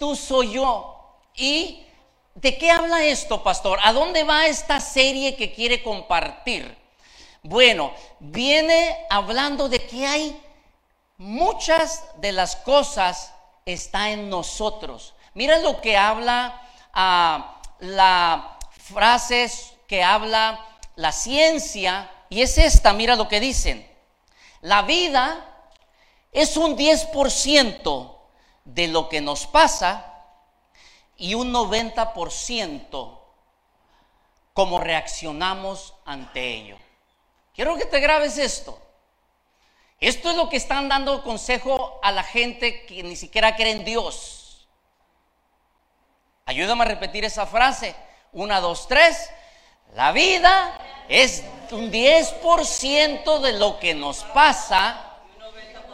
tú, soy yo. ¿Y de qué habla esto, pastor? ¿A dónde va esta serie que quiere compartir? Bueno, viene hablando de que hay muchas de las cosas está en nosotros. Mira lo que habla a la frases que habla la ciencia y es esta, mira lo que dicen. La vida es un 10% de lo que nos pasa y un 90% cómo reaccionamos ante ello. Quiero que te grabes esto. Esto es lo que están dando consejo a la gente que ni siquiera cree en Dios. Ayúdame a repetir esa frase. Una, dos, tres. La vida es un 10% de lo que nos pasa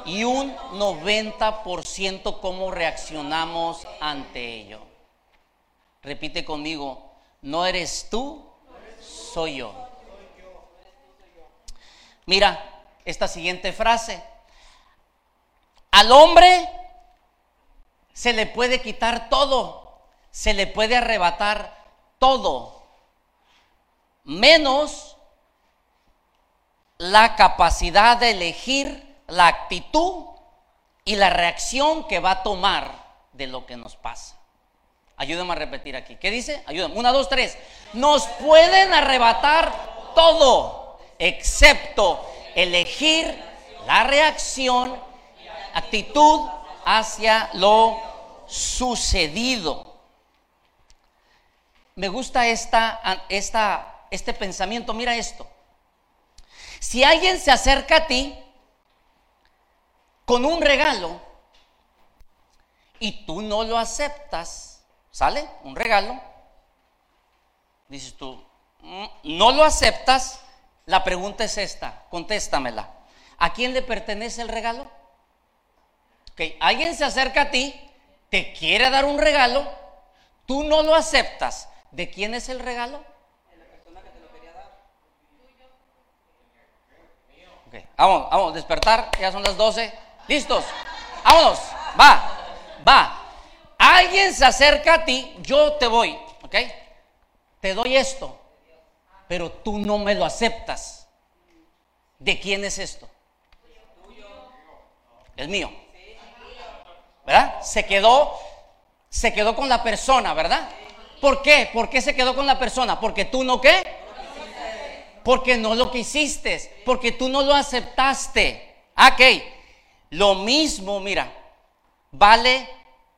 y un 90% cómo reaccionamos ante ello. Repite conmigo, no eres tú, soy yo. Mira esta siguiente frase. Al hombre se le puede quitar todo, se le puede arrebatar todo, menos la capacidad de elegir la actitud y la reacción que va a tomar de lo que nos pasa. Ayúdame a repetir aquí. ¿Qué dice? Ayúdame. Una, dos, tres. Nos pueden arrebatar todo excepto elegir la reacción, actitud hacia lo sucedido. Me gusta esta, esta, este pensamiento. Mira esto. Si alguien se acerca a ti con un regalo y tú no lo aceptas, ¿sale? Un regalo. Dices tú, mm, no lo aceptas, la pregunta es esta, contéstamela. ¿A quién le pertenece el regalo? Ok, alguien se acerca a ti, te quiere dar un regalo, tú no lo aceptas. ¿De quién es el regalo? De la persona que te lo quería dar. Ok, vamos, vamos, despertar, ya son las 12. ¿Listos? Vámonos, va, va. Alguien se acerca a ti, yo te voy, ¿ok? Te doy esto pero tú no me lo aceptas. ¿De quién es esto? Es mío. ¿Verdad? Se quedó, se quedó con la persona, ¿verdad? ¿Por qué? ¿Por qué se quedó con la persona? Porque tú no qué? Porque no lo quisiste, porque tú no lo aceptaste. Ah, ok, lo mismo, mira, vale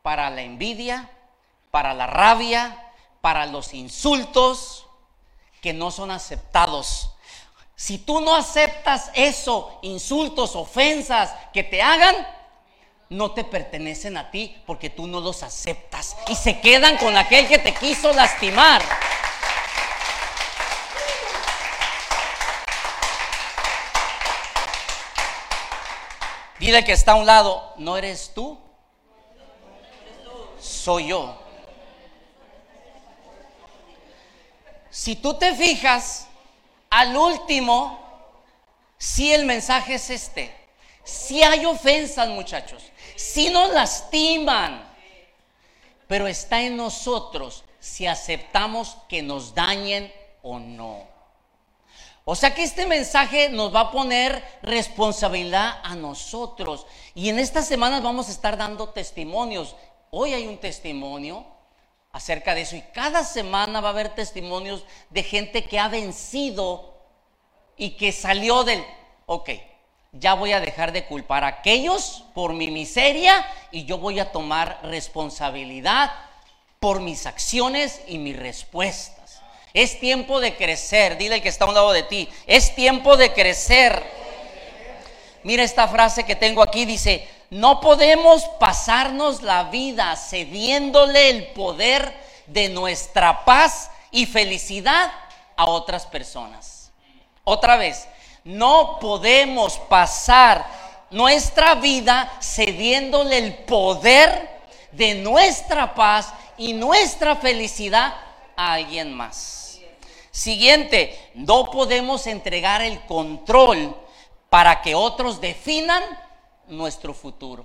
para la envidia, para la rabia, para los insultos, que no son aceptados. Si tú no aceptas eso, insultos, ofensas que te hagan, no te pertenecen a ti porque tú no los aceptas y se quedan con aquel que te quiso lastimar. Que está a un lado, no eres tú, soy yo. Si tú te fijas, al último, si el mensaje es este. Si hay ofensas, muchachos. Si nos lastiman. Pero está en nosotros si aceptamos que nos dañen o no. O sea que este mensaje nos va a poner responsabilidad a nosotros. Y en estas semanas vamos a estar dando testimonios. Hoy hay un testimonio acerca de eso. Y cada semana va a haber testimonios de gente que ha vencido y que salió del, ok, ya voy a dejar de culpar a aquellos por mi miseria y yo voy a tomar responsabilidad por mis acciones y mis respuestas. Es tiempo de crecer, dile que está a un lado de ti, es tiempo de crecer. Mira esta frase que tengo aquí, dice, no podemos pasarnos la vida cediéndole el poder de nuestra paz y felicidad a otras personas. Otra vez, no podemos pasar nuestra vida cediéndole el poder de nuestra paz y nuestra felicidad a alguien más. Siguiente, no podemos entregar el control para que otros definan nuestro futuro.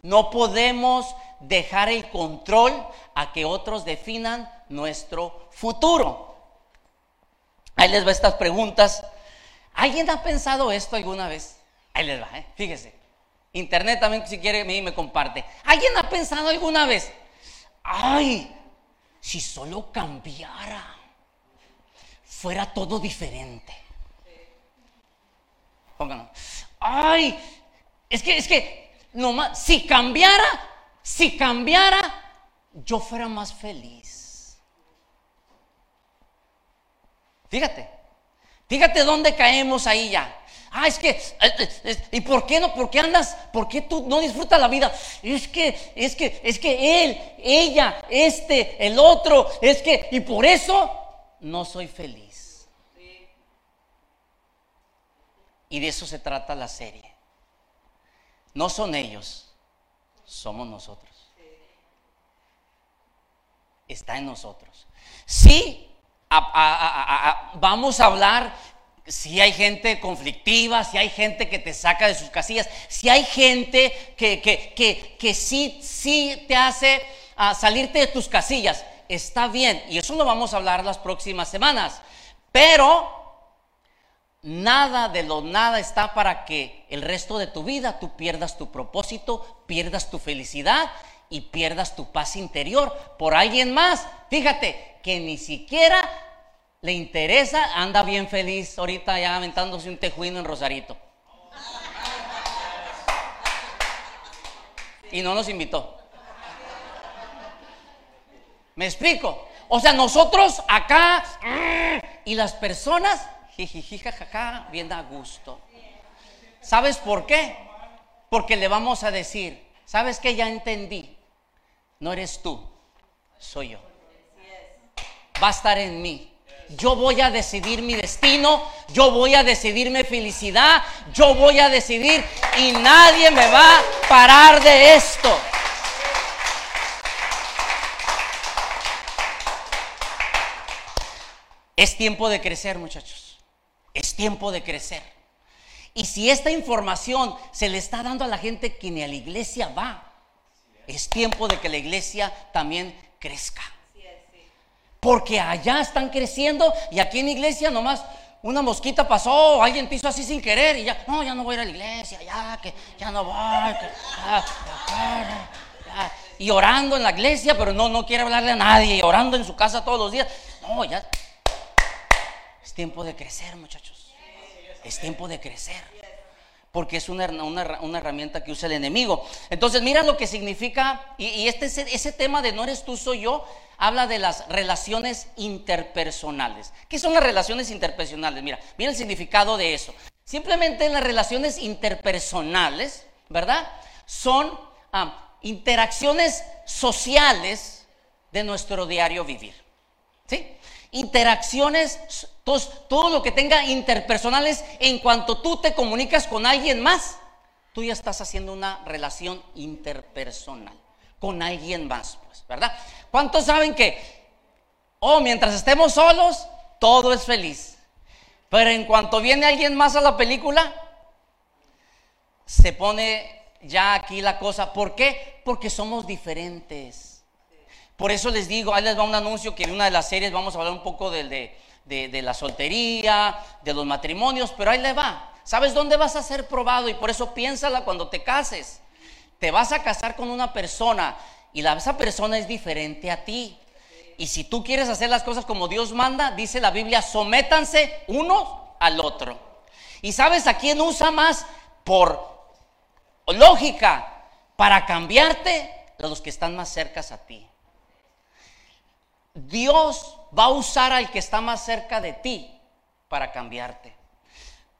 No podemos dejar el control a que otros definan nuestro futuro. Ahí les va estas preguntas. ¿Alguien ha pensado esto alguna vez? Ahí les va, ¿eh? fíjese. Internet también, si quiere, me, me comparte. ¿Alguien ha pensado alguna vez? Ay, si solo cambiara, fuera todo diferente. Pónganlo. Ay, es que, es que, nomás, si cambiara, si cambiara, yo fuera más feliz. Fíjate, fíjate dónde caemos ahí ya. Ah, es que, eh, eh, ¿y por qué no? ¿Por qué andas? ¿Por qué tú no disfrutas la vida? Es que, es que, es que él, ella, este, el otro, es que, y por eso no soy feliz. Y de eso se trata la serie. No son ellos, somos nosotros. Está en nosotros. Sí, vamos a hablar si hay gente conflictiva, si hay gente que te saca de sus casillas, si hay gente que, que, que, sí, sí te hace ah, salirte de tus casillas, está bien. Y eso lo vamos a hablar las próximas semanas. Pero nada de lo nada está para que el resto de tu vida tú pierdas tu propósito, pierdas tu felicidad y pierdas tu paz interior por alguien más. Fíjate que ni siquiera le interesa, anda bien feliz ahorita ya aventándose un tejuino en Rosarito. Y no nos invitó. ¿Me explico? O sea, nosotros acá y las personas, jajaja, bien a gusto. ¿Sabes por qué? Porque le vamos a decir, ¿sabes que ya entendí? No eres tú, soy yo. Va a estar en mí yo voy a decidir mi destino, yo voy a decidir mi felicidad, yo voy a decidir y nadie me va a parar de esto. Es tiempo de crecer, muchachos. Tiempo de crecer. Y si esta información se le está dando a la gente que ni a la iglesia va, es tiempo de que la iglesia también crezca. Porque allá están creciendo y aquí en la iglesia nomás una mosquita pasó, alguien hizo así sin querer y ya, no, ya no voy a ir a la iglesia, ya, que ya no voy. Y orando en la iglesia, pero no, no quiere hablarle a nadie, y orando en su casa todos los días. No, ya. Es tiempo de crecer, muchachos. Es tiempo de crecer. Porque es una, una, herramienta que usa el enemigo. Entonces, mira lo que significa, y, y este, ese tema de no eres tú, soy yo, habla de las relaciones interpersonales. ¿Qué son las relaciones interpersonales? Mira, mira el significado de eso. Simplemente las relaciones interpersonales, ¿verdad? Son ah, interacciones sociales de nuestro diario vivir. ¿Sí? Interacciones, todo lo que tenga interpersonales, en cuanto tú te comunicas con alguien más, tú ya estás haciendo una relación interpersonal con alguien más, pues, ¿verdad? ¿Cuántos saben que, oh, mientras estemos solos, todo es feliz? Pero en cuanto viene alguien más a la película, se pone ya aquí la cosa. ¿Por qué? Porque somos diferentes. Por eso les digo, ahí les va un anuncio que en una de las series vamos a hablar un poco de, la soltería, de los matrimonios, pero ahí le va. ¿Sabes dónde vas a ser probado? Y por eso piénsala cuando te cases. Te vas a casar con una persona y esa persona es diferente a ti. Y si tú quieres hacer las cosas como Dios manda, dice la Biblia, sométanse uno al otro. ¿Y sabes a quién usa más por lógica para cambiarte? Los que están más cercas a ti. Dios va a usar al que está más cerca de ti para cambiarte.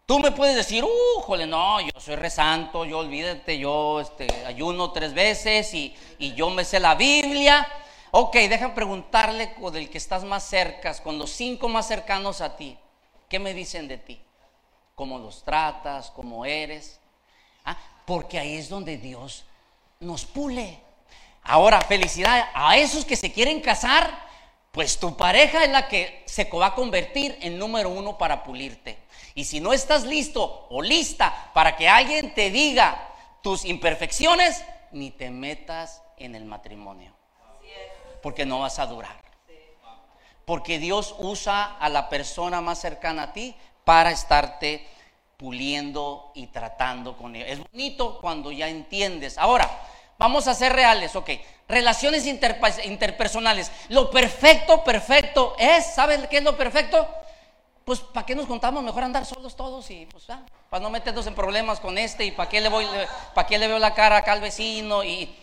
Tú me puedes decir, uh, jole, no, yo soy resanto, yo olvídate, yo este, ayuno tres veces y, yo me sé la Biblia. Ok, deja preguntarle con el que estás más cerca, con los cinco más cercanos a ti. ¿Qué me dicen de ti? ¿Cómo los tratas? ¿Cómo eres? ¿Ah? Porque ahí es donde Dios nos pule. Ahora, felicidad a esos que se quieren casar, pues tu pareja es la que se va a convertir en número uno para pulirte. Y si no estás listo o lista para que alguien te diga tus imperfecciones, ni te metas en el matrimonio. Porque no vas a durar. Porque Dios usa a la persona más cercana a ti para estarte puliendo y tratando con ella. Es bonito cuando ya entiendes. Ahora, vamos a ser reales, ok. Relaciones interpersonales. Lo perfecto, perfecto es, ¿sabes qué es lo perfecto? Pues, ¿para qué nos contamos? Mejor andar solos todos y, pues, para no meternos en problemas con este y para qué le voy, para qué le veo la cara acá al vecino y,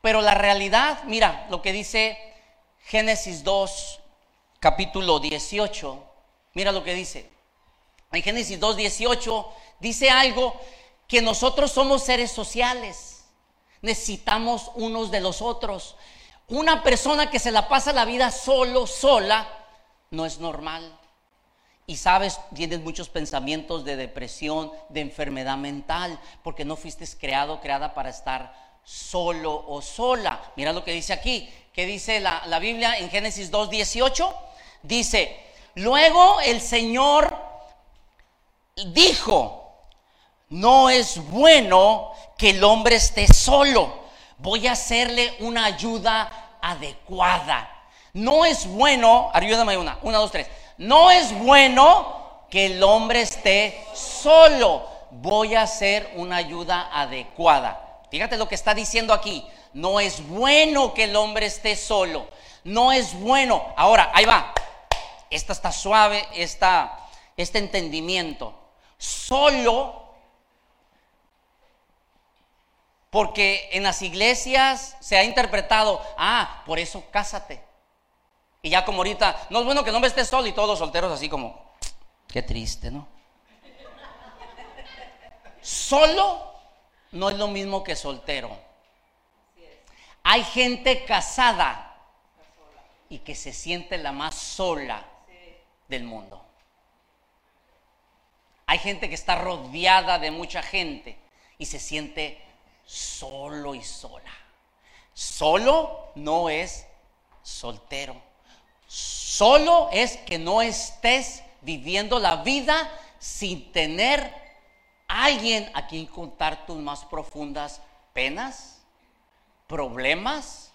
pero la realidad, mira, lo que dice Génesis 2, capítulo 18, mira lo que dice. En Génesis 2, 18 dice algo que nosotros somos seres sociales, necesitamos unos de los otros. Una persona que se la pasa la vida solo, sola, no es normal. Y sabes, tienes muchos pensamientos de depresión, de enfermedad mental, porque no fuiste creado, creada para estar solo o sola. Mira lo que dice aquí, que dice la, la Biblia en Génesis 2, 18. Dice, luego el Señor dijo, no es bueno que el hombre esté solo, voy a hacerle una ayuda adecuada. No es bueno, ayúdame una, una, dos, tres. No es bueno que el hombre esté solo, voy a hacer una ayuda adecuada. Fíjate lo que está diciendo aquí. No es bueno que el hombre esté solo. No es bueno. Ahora, ahí va. Esta está suave, esta, este entendimiento. Solo porque en las iglesias se ha interpretado, ah, por eso cásate. Y ya como ahorita, no es bueno que el hombre esté solo y todos solteros así como, qué triste, ¿no? Solo no es lo mismo que soltero. Hay gente casada y que se siente la más sola del mundo. Hay gente que está rodeada de mucha gente y se siente solo y sola. Solo no es soltero. Solo es que no estés viviendo la vida sin tener alguien a quien contar tus más profundas penas, problemas.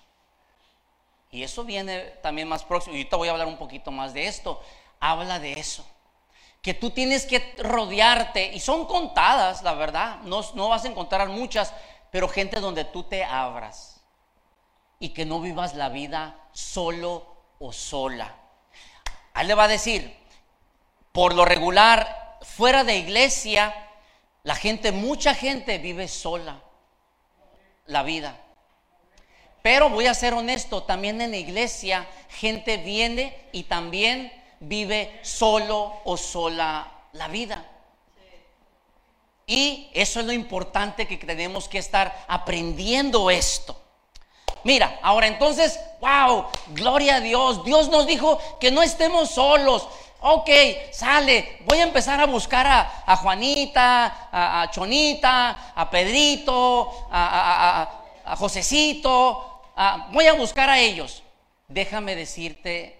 Y eso viene también más próximo. Y ahorita voy a hablar un poquito más de esto. Habla de eso. Que tú tienes que rodearte, y son contadas, la verdad, no, no vas a encontrar muchas, pero gente donde tú te abras y que no vivas la vida solo o sola. Ahí le va a decir, por lo regular, fuera de iglesia, la gente, mucha gente vive sola la vida. Pero voy a ser honesto, también en la iglesia gente viene y también vive solo o sola la vida. Y eso es lo importante que tenemos que estar aprendiendo esto. Mira, ahora entonces, wow, gloria a Dios. Dios nos dijo que no estemos solos. Ok, sale, voy a empezar a buscar a, Juanita, a, Chonita, a Pedrito, a, a Josecito, voy a buscar a ellos. Déjame decirte,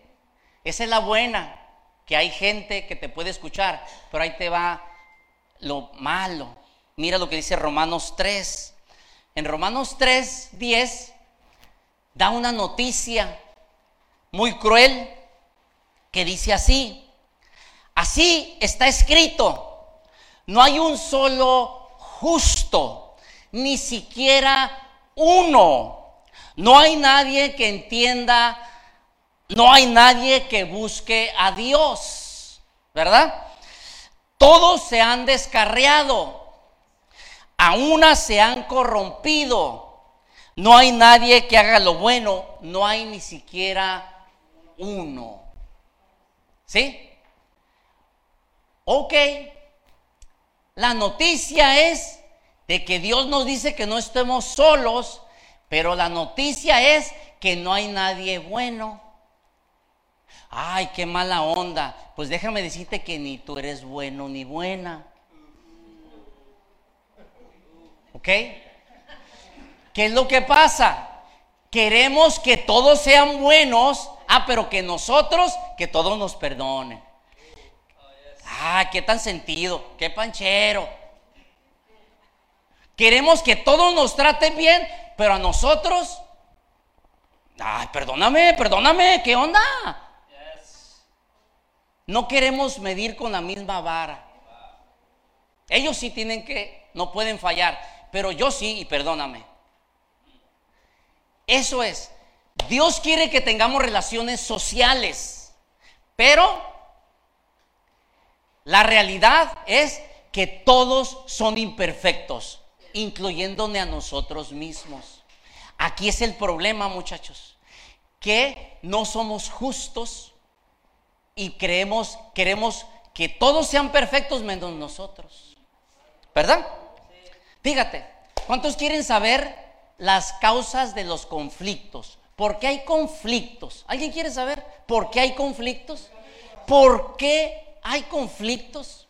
esa es la buena, que hay gente que te puede escuchar, pero ahí te va lo malo. Mira lo que dice Romanos 3. En Romanos 3, 10, da una noticia muy cruel que dice así. Así está escrito, no hay un solo justo, ni siquiera uno. No hay nadie que entienda, no hay nadie que busque a Dios, ¿verdad? Todos se han descarriado, a una se han corrompido. No hay nadie que haga lo bueno, no hay ni siquiera uno. ¿Sí? Ok, la noticia es de que Dios nos dice que no estemos solos, pero la noticia es que no hay nadie bueno. Ay, qué mala onda. Pues déjame decirte que ni tú eres bueno ni buena. ¿Ok? ¿Qué es lo que pasa? Queremos que todos sean buenos, ah, pero que nosotros, que todos nos perdonen. Ah, qué tan sentido, qué panchero. Queremos que todos nos traten bien, Pero a nosotros, ay, perdóname, perdóname, ¿qué onda? No queremos medir con la misma vara. Ellos sí tienen que, no pueden fallar, pero yo sí, y perdóname. Eso es, Dios quiere que tengamos relaciones sociales, pero la realidad es que todos son imperfectos, incluyéndome a nosotros mismos. Aquí es el problema, muchachos, que no somos justos y creemos, queremos que todos sean perfectos menos nosotros. ¿Verdad? Fíjate, ¿cuántos quieren saber las causas de los conflictos? ¿Por qué hay conflictos? ¿Alguien quiere saber por qué hay conflictos? ¿Por qué hay conflictos?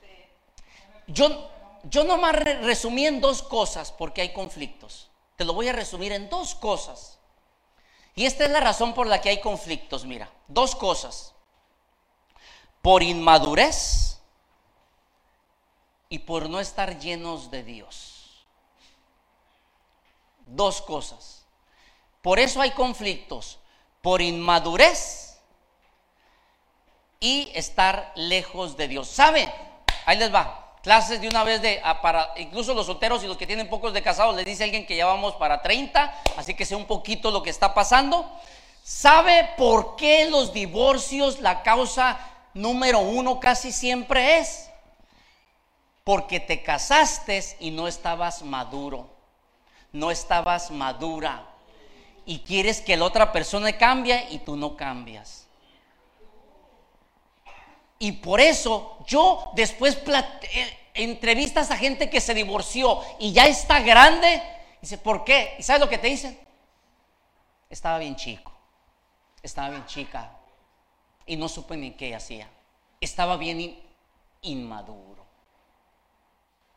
Yo, yo nomás resumí en dos cosas por qué hay conflictos. Te lo voy a resumir en dos cosas. Y esta es la razón por la que hay conflictos, mira, dos cosas. Por inmadurez y por no estar llenos de Dios. Dos cosas. Por eso hay conflictos, por inmadurez y estar lejos de Dios. ¿Sabe? Ahí les va. Clases de una vez de ah, para incluso los solteros y los que tienen pocos de casados, les dice alguien que ya vamos para 30, así que sé un poquito lo que está pasando. ¿Sabe por qué los divorcios la causa número uno casi siempre es? Porque te casaste y no estabas maduro, no estabas madura y quieres que la otra persona cambie y tú no cambias. Y por eso yo después eh, entrevistas a gente que se divorció y ya está grande. Dice, ¿por qué? ¿Y sabes lo que te dicen? Estaba bien chico, estaba bien chica y no supe ni qué hacía. Estaba bien inmaduro,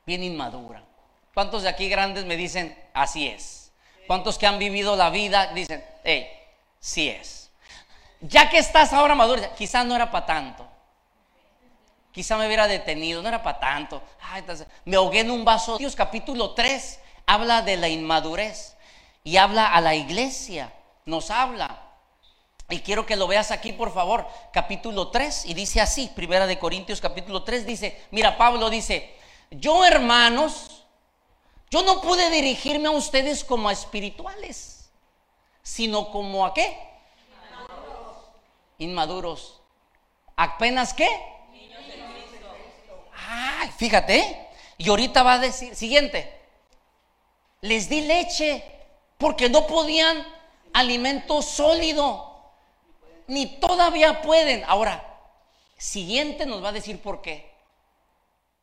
bien inmadura. ¿Cuántos de aquí grandes me dicen, así es? ¿Cuántos que han vivido la vida dicen, hey, sí es? Ya que estás ahora maduro, quizás no era para tanto. Quizá me hubiera detenido, no era para tanto. me ahogué en un vaso. Dios capítulo 3 habla de la inmadurez y habla a la iglesia, nos habla. Y quiero que lo veas aquí, por favor, capítulo 3, y dice así, Primera de Corintios capítulo 3, dice, mira, Pablo dice, yo hermanos, yo no pude dirigirme a ustedes como a espirituales, sino como a qué? Inmaduros. ¿Apenas qué? Ay, fíjate. Y ahorita va a decir, siguiente, les di leche porque no podían alimento sólido, ni todavía pueden. Ahora, siguiente nos va a decir por qué.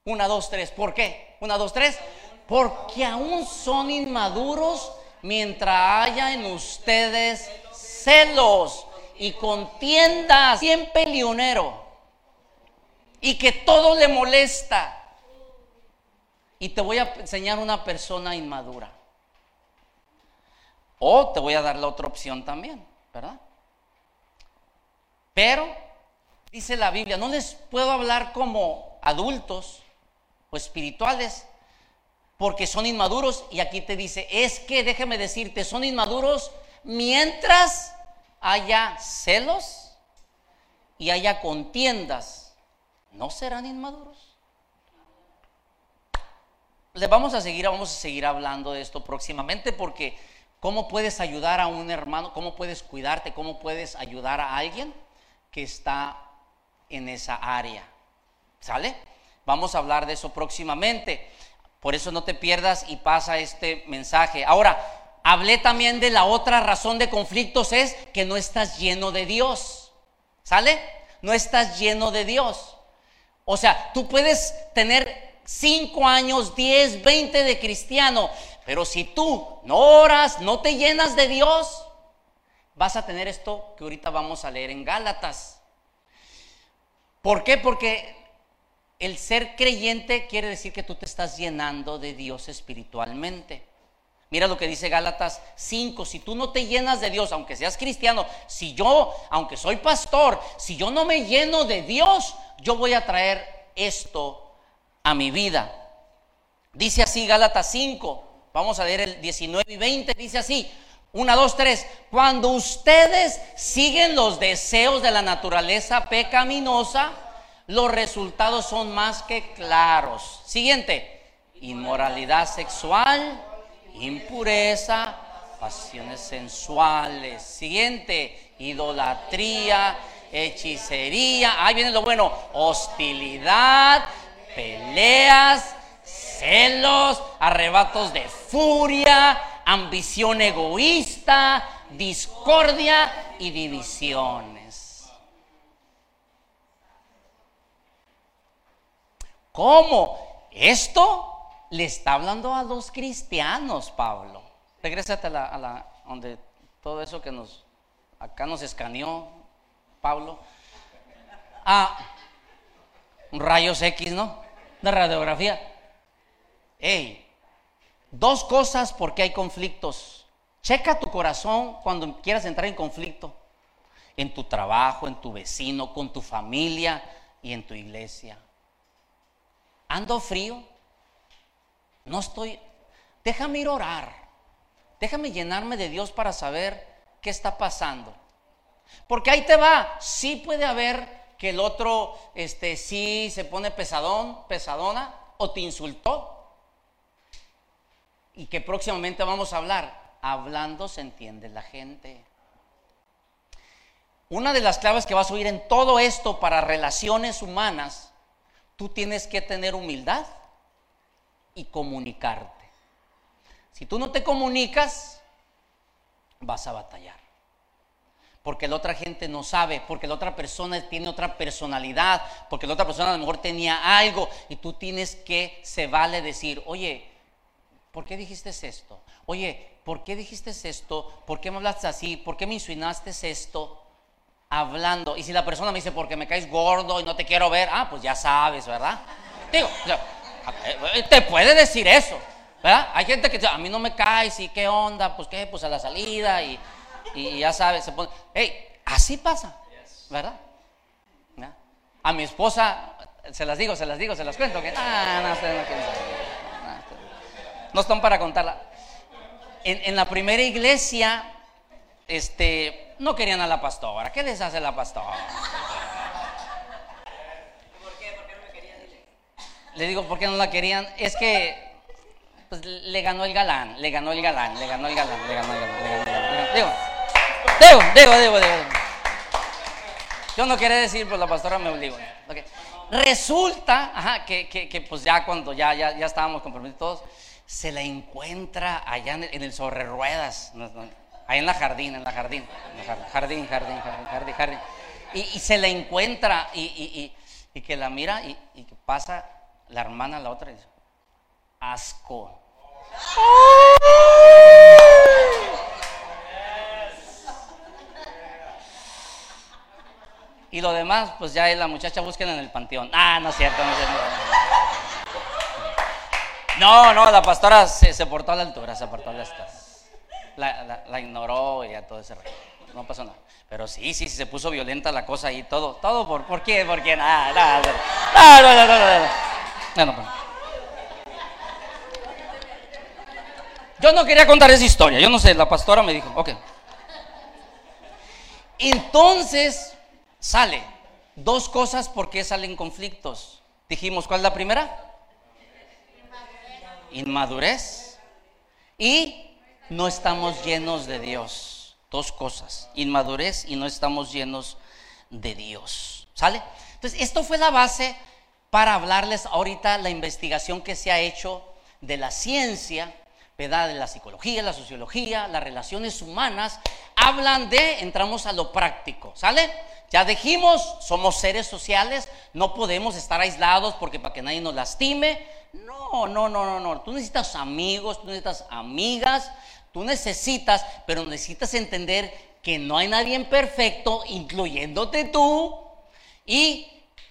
Una, dos, tres, ¿por qué? Una, dos, tres porque aún son inmaduros mientras haya en ustedes celos y contiendas, bien peleonero, y que todo le molesta. Y te voy a enseñar una persona inmadura. O te voy a dar la otra opción también, ¿verdad? Pero, dice la Biblia, no les puedo hablar como adultos o espirituales, porque son inmaduros. Y aquí te dice, es que déjeme decirte, son inmaduros mientras haya celos y haya contiendas. ¿No serán inmaduros? Les vamos a seguir, vamos a seguir hablando de esto próximamente porque ¿cómo puedes ayudar a un hermano? ¿Cómo puedes cuidarte? ¿Cómo puedes ayudar a alguien que está en esa área? ¿Sale? Vamos a hablar de eso próximamente. Por eso no te pierdas y pasa este mensaje. Ahora, hablé también de la otra razón de conflictos es que no estás lleno de Dios. ¿Sale? No estás lleno de Dios. O sea, tú puedes tener 5 años, 10, 20 de cristiano, pero si tú no oras, no te llenas de Dios, vas a tener esto que ahorita vamos a leer en Gálatas. ¿Por qué? Porque el ser creyente quiere decir que tú te estás llenando de Dios espiritualmente. Mira lo que dice Gálatas 5, si tú no te llenas de Dios, aunque seas cristiano, si yo, aunque soy pastor, si yo no me lleno de Dios, yo voy a traer esto a mi vida. Dice así Gálatas 5, Vamos a leer el 19 y 20, dice así. Una, dos, tres. Cuando ustedes siguen los deseos de la naturaleza pecaminosa, los resultados son más que claros. Siguiente. Inmoralidad sexual, impureza, pasiones sensuales. Siguiente. Idolatría, hechicería. Ahí viene lo bueno. Hostilidad, peleas, celos, arrebatos de furia, ambición egoísta, discordia y divisiones. ¿Cómo? Esto le está hablando a los cristianos, Pablo. Regrésate a la, a la donde todo eso que nos acá nos escaneó Pablo. Ah, rayos X, ¿no? De radiografía. Hey, dos cosas porque hay conflictos. Checa tu corazón cuando quieras entrar en conflicto. En tu trabajo, en tu vecino, con tu familia y en tu iglesia. Ando frío. No estoy. Déjame ir a orar. Déjame llenarme de Dios para saber qué está pasando. Porque ahí te va. Sí puede haber que el otro, este, sí se pone pesadón, pesadona, o te insultó, y que próximamente vamos a hablar. Hablando se entiende la gente. Una de las claves que vas a oír en todo esto para relaciones humanas, tú tienes que tener humildad y comunicarte. Si tú no te comunicas, vas a batallar. Porque la otra gente no sabe, porque la otra persona tiene otra personalidad, porque la otra persona a lo mejor tenía algo y tú tienes que, se vale decir, oye, ¿por qué dijiste esto? Oye, ¿por qué dijiste esto? ¿Por qué me hablaste así? ¿Por qué me insinuaste esto? Hablando. Y si la persona me dice, porque me caes gordo y no te quiero ver, ah, pues ya sabes, ¿verdad? Digo, eh, te puede decir eso, ¿verdad? Hay gente que dice, a mí no me caes y qué onda, pues qué, pues a la salida y, ya sabes, se pone, hey, así pasa, ¿verdad? A mi esposa, se las digo, se las digo, se las cuento, que, ah, no, no, no, no están para contarla. En, la primera iglesia, este, no querían a la pastora. ¿Qué les hace la pastora? ¿Por qué? ¿Por qué no me querían? Le digo, ¿por qué no la querían? Es que pues, le ganó el galán, le ganó el galán, le ganó el galán, le ganó el galán, le ganó el galán. Digo, digo, digo, digo, digo. Yo no quería decir, pues la pastora me obligó. Resulta ajá, que, que, que, pues ya cuando ya, ya, ya estábamos comprometidos todos, se la encuentra allá en el, sobre ruedas, ahí en la jardín, en la jardín, jardín, jardín, jardín, jardín, Y, se la encuentra y, que la mira y, que pasa la hermana a la otra y dice, asco. Y lo demás, pues ya la muchacha busquen en el panteón. Ah, no es cierto, no es cierto. No, no, la pastora se, portó a la altura, se portó a la altura. La, ignoró y a todo ese rato. No pasó nada. Pero sí, sí, sí, se puso violenta la cosa y todo. Todo por, ¿por qué? ¿Por qué? Nada, nada, no, no, no, no, no, no. Yo no quería contar esa historia. Yo no sé, la pastora me dijo, ok. Entonces, sale. Dos cosas por qué salen conflictos. Dijimos, ¿cuál es la primera? Inmadurez y no estamos llenos de Dios. Dos cosas, inmadurez y no estamos llenos de Dios. ¿Sale? Entonces, esto fue la base para hablarles ahorita la investigación que se ha hecho de la ciencia, ¿verdad? De la psicología, la sociología, las relaciones humanas. Hablan de, entramos a lo práctico, ¿sale? Ya dijimos, somos seres sociales, no podemos estar aislados porque para que nadie nos lastime. No, no, no, no, no. Tú necesitas amigos, tú necesitas amigas, tú necesitas, pero necesitas entender que no hay nadie perfecto, incluyéndote tú, y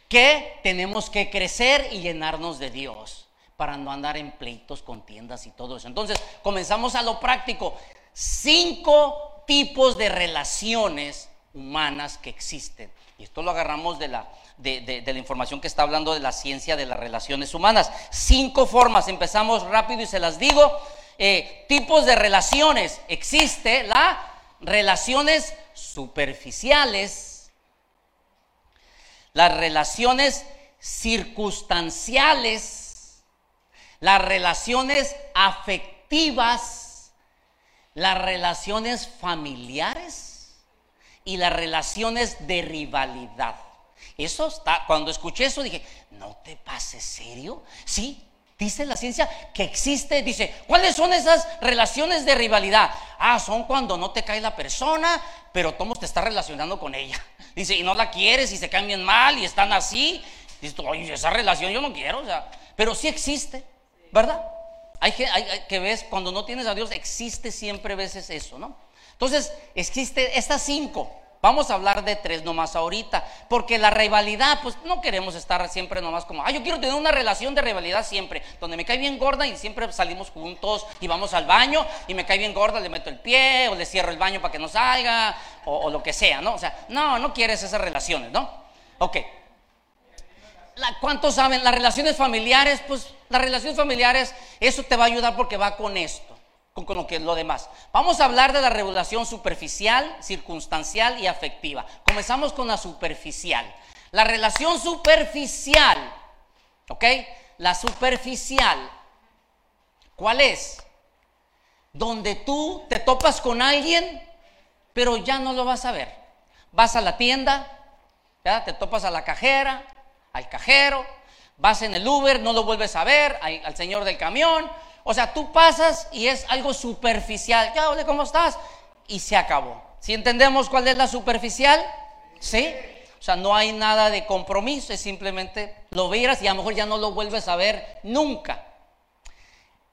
que tenemos que crecer y llenarnos de Dios para no andar en pleitos, contiendas y todo eso. Entonces, comenzamos a lo práctico. Cinco tipos de relaciones humanas que existen. Y esto lo agarramos de la, de, la información que está hablando de la ciencia de las relaciones humanas. Cinco formas, empezamos rápido y se las digo. eh, tipos de relaciones. Existe las relaciones superficiales, las relaciones circunstanciales, las relaciones afectivas, las relaciones familiares y las relaciones de rivalidad. Eso está, cuando escuché eso dije, no te pases serio. Sí, dice la ciencia que existe, dice, ¿cuáles son esas relaciones de rivalidad? Ah, son cuando no te cae la persona, pero Tomo te está relacionando con ella. Dice, y no la quieres y se caen mal y están así. Dice, oye, esa relación yo no quiero, o sea, pero sí existe, ¿verdad? Hay que, hay, que ves, cuando no tienes a Dios, existe siempre veces eso, ¿no? Entonces, existe estas cinco. Vamos a hablar de tres nomás ahorita, porque la rivalidad, pues no queremos estar siempre nomás como, ah, yo quiero tener una relación de rivalidad siempre, donde me cae bien gorda y siempre salimos juntos y vamos al baño y me cae bien gorda, le meto el pie o le cierro el baño para que no salga o, lo que sea, ¿no? O sea, no, no quieres esas relaciones, ¿no? Ok. ¿Cuántos saben? Las relaciones familiares, pues las relaciones familiares, eso te va a ayudar porque va con esto con, lo, que, lo demás. Vamos a hablar de la regulación superficial, circunstancial y afectiva. Comenzamos con la superficial. La relación superficial, ¿ok? La superficial, ¿cuál es? Donde tú te topas con alguien, pero ya no lo vas a ver. Vas a la tienda, ¿ya? te topas a la cajera, al cajero, vas en el Uber, no lo vuelves a ver, al señor del camión, o sea, tú pasas y es algo superficial. Ya, ole, ¿cómo estás? Y se acabó. ¿Si entendemos cuál es la superficial? ¿Sí? O sea, no hay nada de compromiso, es simplemente lo verás y a lo mejor ya no lo vuelves a ver nunca.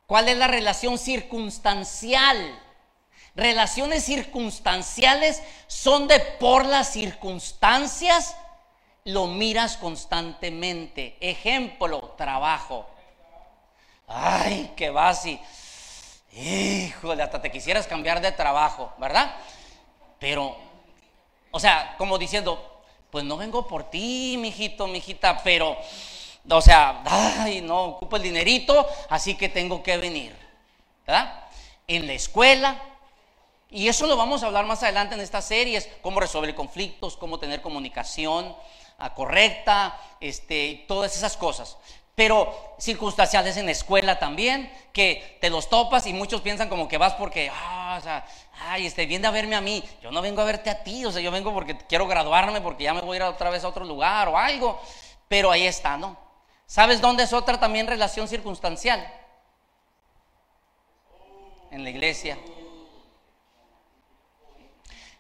¿Cuál es la relación circunstancial? Relaciones circunstanciales son de por las circunstancias, lo miras constantemente. Ejemplo, trabajo. Ay, que vas y, híjole, hasta te quisieras cambiar de trabajo, ¿verdad? Pero, o sea, como diciendo, pues no vengo por ti, mijito, mijita, pero, o sea, ay, no, ocupo el dinerito, así que tengo que venir, ¿verdad? En la escuela, y eso lo vamos a hablar más adelante en estas series, cómo resolver conflictos, cómo tener comunicación ah, correcta, este, todas esas cosas pero circunstanciales en la escuela también, que te los topas y muchos piensan como que vas porque, ah, o sea, ay, este, viene a verme a mí. Yo no vengo a verte a ti, o sea, yo vengo porque quiero graduarme, porque ya me voy a ir otra vez a otro lugar o algo. Pero ahí está, ¿no? ¿Sabes dónde es otra también relación circunstancial? En la iglesia.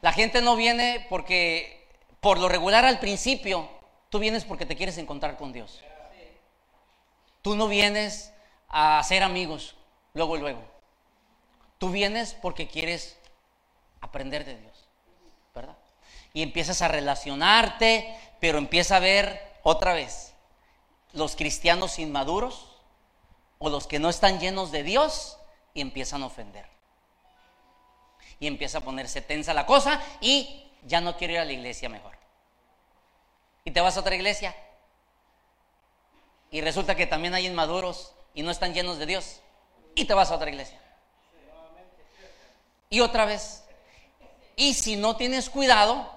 La gente no viene porque, por lo regular al principio, tú vienes porque te quieres encontrar con Dios. Tú no vienes a hacer amigos luego, luego. Tú vienes porque quieres aprender de Dios, ¿verdad? Y empiezas a relacionarte, pero empieza a ver otra vez los cristianos inmaduros o los que no están llenos de Dios y empiezan a ofender. Y empieza a ponerse tensa la cosa y ya no quiero ir a la iglesia mejor. Y te vas a otra iglesia y resulta que también hay inmaduros y no están llenos de Dios. Y te vas a otra iglesia. Y otra vez. Y si no tienes cuidado,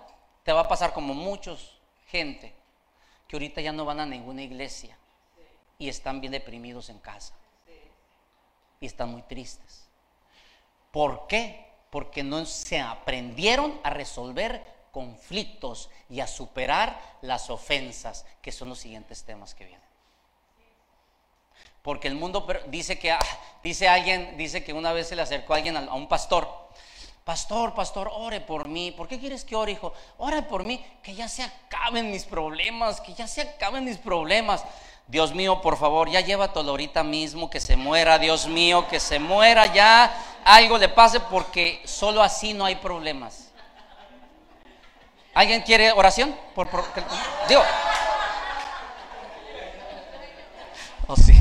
te va a pasar como muchos gente que ahorita ya no van a ninguna iglesia y están bien deprimidos en casa. Y están muy tristes. ¿Por qué? Porque no se aprendieron a resolver conflictos y a superar las ofensas, que son los siguientes temas que vienen. Porque el mundo dice que, ah, dice alguien, dice que una vez se le acercó a alguien, a un pastor. Pastor, pastor, ore por mí. ¿Por qué quieres que ore, hijo? Ore por mí, que ya se acaben mis problemas, que ya se acaben mis problemas. Dios mío, por favor, ya llévatelo ahorita mismo, que se muera, Dios mío, que se muera ya, algo le pase, porque solo así no hay problemas. ¿Alguien quiere oración? Digo. Oh, sí.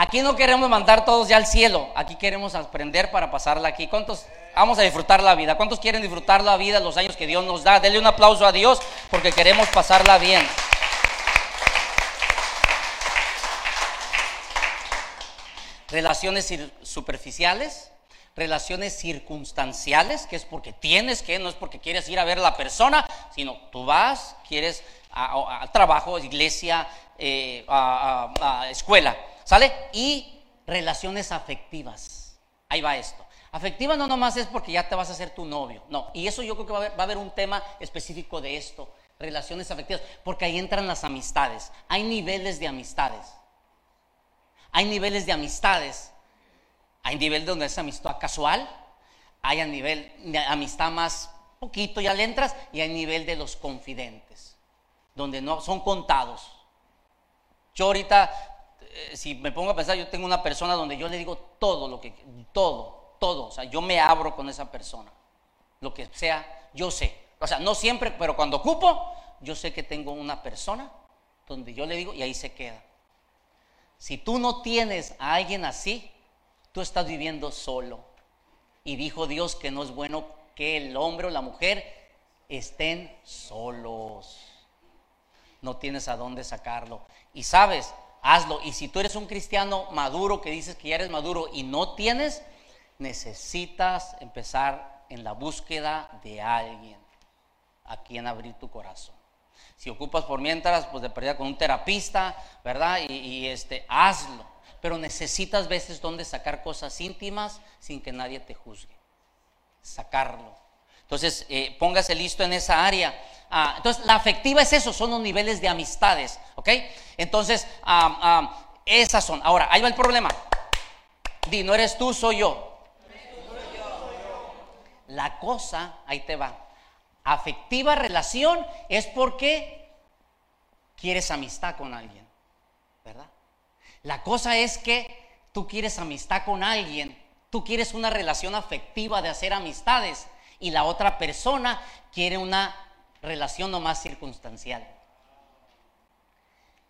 Aquí no queremos mandar todos ya al cielo, aquí queremos aprender para pasarla aquí. ¿Cuántos vamos a disfrutar la vida? ¿Cuántos quieren disfrutar la vida los años que Dios nos da? Denle un aplauso a Dios porque queremos pasarla bien. Relaciones superficiales, relaciones circunstanciales, que es porque tienes que, no es porque quieres ir a ver a la persona, sino tú vas, quieres a, trabajo, iglesia, eh, a, escuela, ¿sale? Y relaciones afectivas. Ahí va esto. Afectiva no nomás es porque ya te vas a hacer tu novio, no. Y eso yo creo que va a haber, va a haber un tema específico de esto, relaciones afectivas, porque ahí entran las amistades. Hay niveles de amistades. Hay niveles de amistades. Hay nivel donde es amistad casual, hay a nivel de amistad más poquito, ya le entras, y hay nivel de los confidentes, donde no son contados. Yo ahorita, si me pongo a pensar, yo tengo una persona donde yo le digo todo lo que, todo, todo, o sea, yo me abro con esa persona, lo que sea, yo sé. O sea, no siempre, pero cuando ocupo, yo sé que tengo una persona donde yo le digo y ahí se queda. Si tú no tienes a alguien así, tú estás viviendo solo. Y dijo Dios que no es bueno que el hombre o la mujer estén solos. No tienes a dónde sacarlo. Y sabes, hazlo. Y si tú eres un cristiano maduro que dices que ya eres maduro y no tienes, necesitas empezar en la búsqueda de alguien a quien abrir tu corazón. Si ocupas por mientras, pues de pérdida con un terapista, ¿verdad? Y, este, hazlo. Pero necesitas veces donde sacar cosas íntimas sin que nadie te juzgue. Sacarlo. Entonces, eh, póngase listo en esa área. Ah, entonces, la afectiva es eso, son los niveles de amistades, ¿ok? Entonces, esas son. Ahora, ahí va el problema. Di, no eres tú, soy yo. La cosa, ahí te va afectiva relación es porque quieres amistad con alguien, ¿verdad? La cosa es que tú quieres amistad con alguien, tú quieres una relación afectiva de hacer amistades y la otra persona quiere una relación no más circunstancial.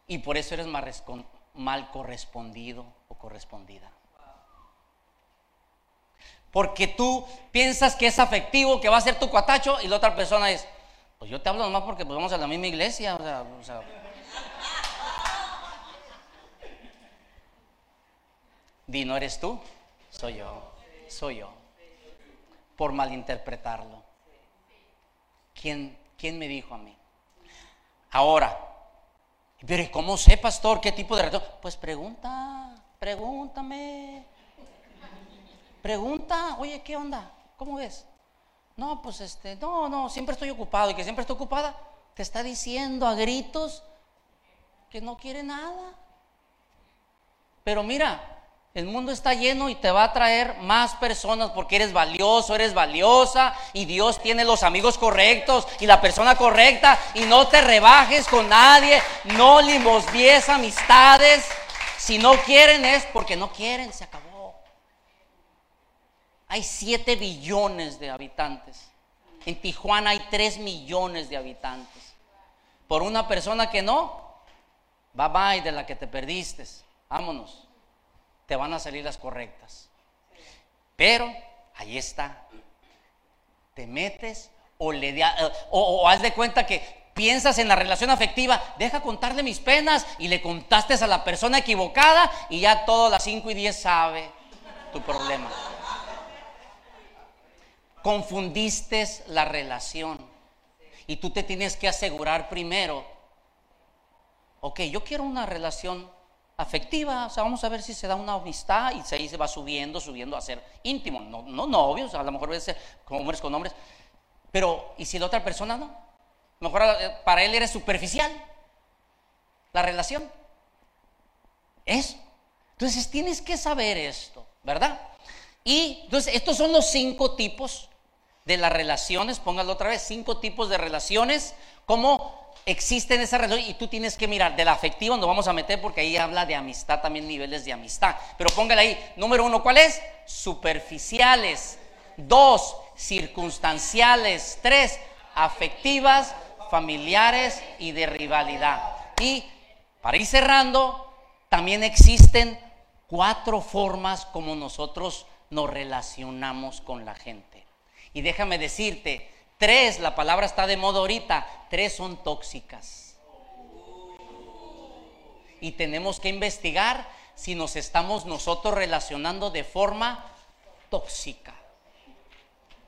Y por eso eres mal correspondido o correspondida. Porque tú piensas que es afectivo, que va a ser tu cuatacho y la otra persona es, pues yo te hablo nomás porque pues vamos a la misma iglesia. O sea, Di, no eres tú, soy yo, soy yo. Por malinterpretarlo. ¿Quién, quién me dijo a mí? Ahora, pero ¿cómo sé, pastor, qué tipo de reto? Pues pregunta, pregúntame. Pregunta, oye, ¿qué onda? ¿Cómo ves? No, pues este, no, no, siempre estoy ocupado y que siempre estoy ocupada, te está diciendo a gritos que no quiere nada. Pero mira, el mundo está lleno y te va a traer más personas porque eres valioso, eres valiosa y Dios tiene los amigos correctos y la persona correcta y no te rebajes con nadie, no limosdies amistades. Si no quieren es porque no quieren, se acabó. Hay 7 billones de habitantes. En Tijuana hay 3 millones de habitantes. Por una persona que no, bye bye de la que te perdiste. Vámonos. Te van a salir las correctas. Pero ahí está. Te metes o le eh, o, o haz de cuenta que piensas en la relación afectiva, deja contarle mis penas y le contaste a la persona equivocada y ya todas las 5 y 10 sabe tu problema confundiste la relación. Y tú te tienes que asegurar primero, ok, yo quiero una relación afectiva, o sea, vamos a ver si se da una amistad y se va subiendo, subiendo a ser íntimo, no, no novios, a lo mejor puede ser hombres con hombres, pero ¿y si la otra persona no? mejor eh, para él eres superficial la relación. Eso. Entonces tienes que saber esto, ¿verdad? Y entonces estos son los cinco tipos de las relaciones, póngalo otra vez, cinco tipos de relaciones, cómo existen esas relaciones y tú tienes que mirar, de la afectiva no vamos a meter porque ahí habla de amistad, también niveles de amistad, pero póngale ahí, número uno, ¿cuál es? Superficiales, dos, circunstanciales, tres, afectivas, familiares y de rivalidad. Y para ir cerrando, también existen cuatro formas como nosotros nos relacionamos con la gente. Y déjame decirte, tres, la palabra está de moda ahorita, tres son tóxicas. Y tenemos que investigar si nos estamos nosotros relacionando de forma tóxica.